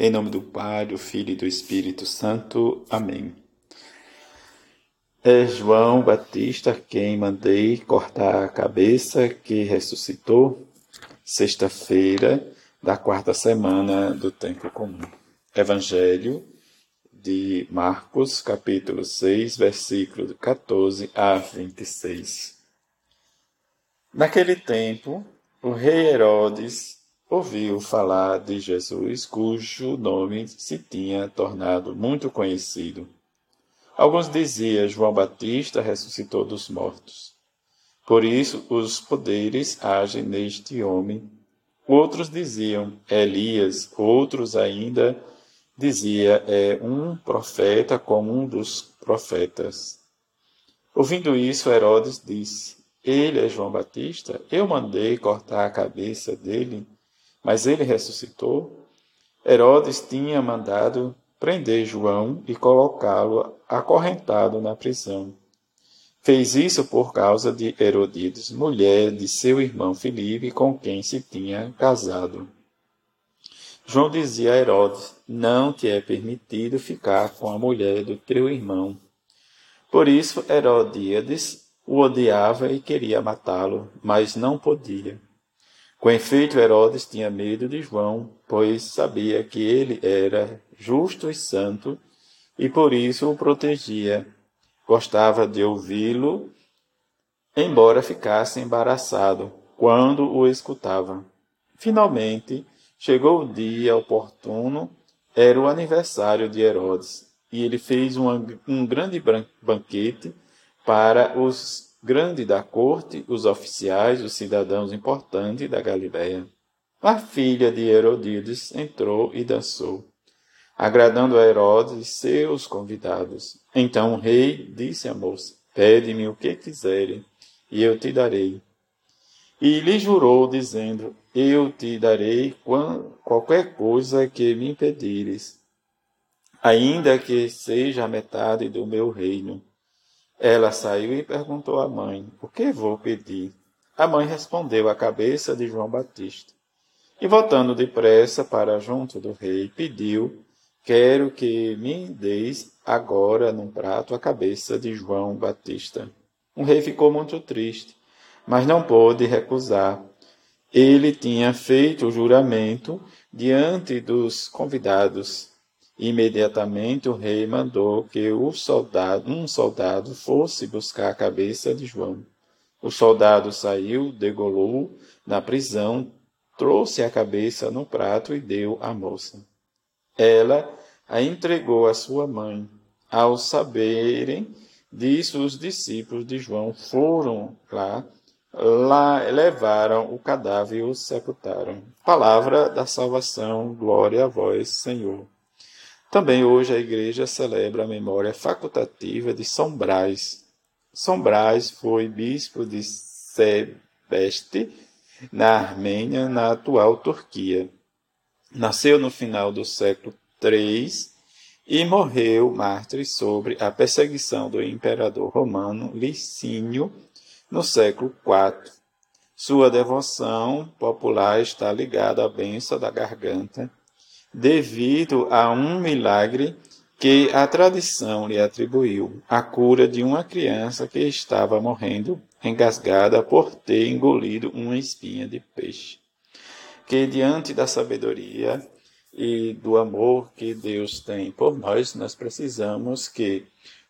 Em nome do Pai, do Filho e do Espírito Santo. Amém. É João Batista quem mandei cortar a cabeça que ressuscitou, sexta-feira da quarta semana do tempo comum. Evangelho de Marcos, capítulo 6, versículo 14 a 26. Naquele tempo, o rei Herodes ouviu falar de Jesus, cujo nome se tinha tornado muito conhecido. Alguns diziam João Batista ressuscitou dos mortos. Por isso os poderes agem neste homem. Outros diziam Elias, outros ainda dizia é um profeta como um dos profetas. Ouvindo isso, Herodes disse: Ele é João Batista? Eu mandei cortar a cabeça dele, mas ele ressuscitou. Herodes tinha mandado prender João e colocá-lo acorrentado na prisão. Fez isso por causa de Herodíades, mulher de seu irmão Filipe, com quem se tinha casado. João dizia a Herodes: Não te é permitido ficar com a mulher do teu irmão. Por isso, Herodíades o odiava e queria matá-lo, mas não podia. Com efeito, Herodes tinha medo de João, pois sabia que ele era justo e santo e por isso o protegia. Gostava de ouvi-lo, embora ficasse embaraçado quando o escutava. Finalmente, Chegou o dia oportuno, era o aniversário de Herodes, e ele fez uma, um grande banquete para os grandes da corte, os oficiais, os cidadãos importantes da Galiléia. A filha de Herodíades entrou e dançou, agradando a Herodes e seus convidados. Então o rei disse à moça: Pede-me o que quiserem, e eu te darei. E lhe jurou, dizendo: Eu te darei qualquer coisa que me pedires, ainda que seja a metade do meu reino. Ela saiu e perguntou à mãe: O que vou pedir? A mãe respondeu: A cabeça de João Batista. E voltando depressa para junto do rei, pediu: Quero que me deis agora num prato a cabeça de João Batista. O rei ficou muito triste mas não pôde recusar. Ele tinha feito o juramento diante dos convidados. Imediatamente o rei mandou que soldado, um soldado fosse buscar a cabeça de João. O soldado saiu, degolou na prisão, trouxe a cabeça no prato e deu à moça. Ela a entregou à sua mãe. Ao saberem disso, os discípulos de João foram lá Lá levaram o cadáver e o sepultaram. Palavra da salvação, glória a vós, Senhor. Também hoje a igreja celebra a memória facultativa de São Brás. São Brás foi bispo de Sebeste, na Armênia, na atual Turquia. Nasceu no final do século III e morreu mártir sobre a perseguição do imperador romano Licínio no século IV. Sua devoção popular está ligada à benção da garganta, devido a um milagre que a tradição lhe atribuiu, a cura de uma criança que estava morrendo engasgada por ter engolido uma espinha de peixe. Que diante da sabedoria e do amor que Deus tem por nós, nós precisamos que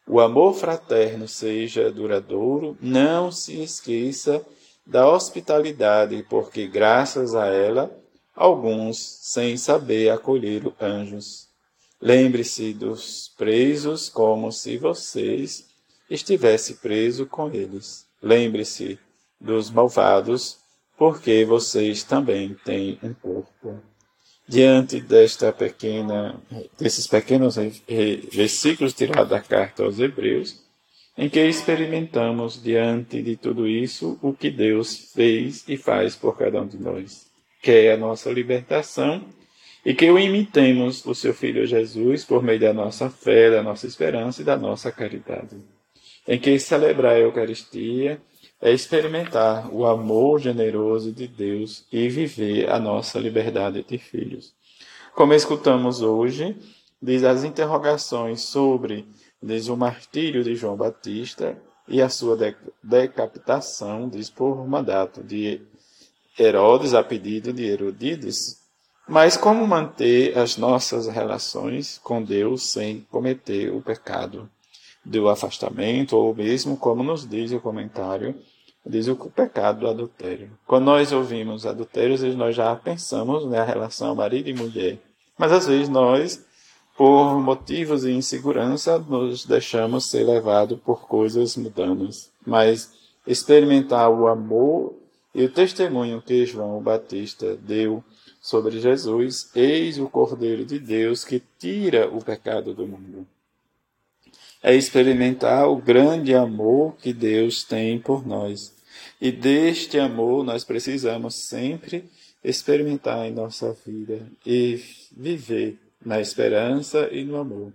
o amor fraterno seja duradouro, não se esqueça da hospitalidade, porque graças a ela, alguns, sem saber, acolheram anjos. Lembre-se dos presos como se vocês estivesse preso com eles. Lembre-se dos malvados, porque vocês também têm um corpo diante desta pequena, desses pequenos versículos tirados da carta aos Hebreus, em que experimentamos diante de tudo isso o que Deus fez e faz por cada um de nós, que é a nossa libertação e que o imitemos o seu Filho Jesus por meio da nossa fé, da nossa esperança e da nossa caridade. Em que celebrar a Eucaristia é experimentar o amor generoso de Deus e viver a nossa liberdade de filhos. Como escutamos hoje, diz as interrogações sobre diz o martírio de João Batista e a sua decapitação, diz por mandato de Herodes a pedido de Herodíades, mas como manter as nossas relações com Deus sem cometer o pecado do afastamento, ou mesmo, como nos diz o comentário, diz o pecado do adultério. Quando nós ouvimos adultérios, nós já pensamos na né, relação marido e mulher. Mas às vezes nós por motivos de insegurança, nos deixamos ser levados por coisas mudanas. Mas experimentar o amor e o testemunho que João Batista deu sobre Jesus, eis o Cordeiro de Deus que tira o pecado do mundo. É experimentar o grande amor que Deus tem por nós. E deste amor nós precisamos sempre experimentar em nossa vida e viver na esperança e no amor.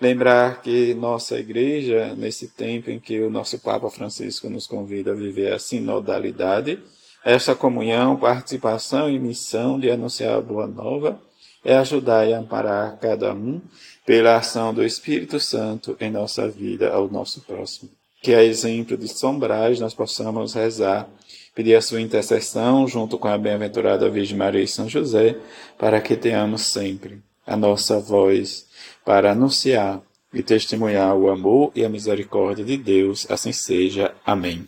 Lembrar que nossa igreja, nesse tempo em que o nosso Papa Francisco nos convida a viver a sinodalidade, essa comunhão, participação e missão de anunciar a boa nova, é ajudar e amparar cada um pela ação do Espírito Santo em nossa vida ao nosso próximo. Que a exemplo de São Brás nós possamos rezar, pedir a sua intercessão junto com a bem-aventurada Virgem Maria e São José, para que tenhamos sempre a nossa voz para anunciar e testemunhar o amor e a misericórdia de Deus. Assim seja. Amém.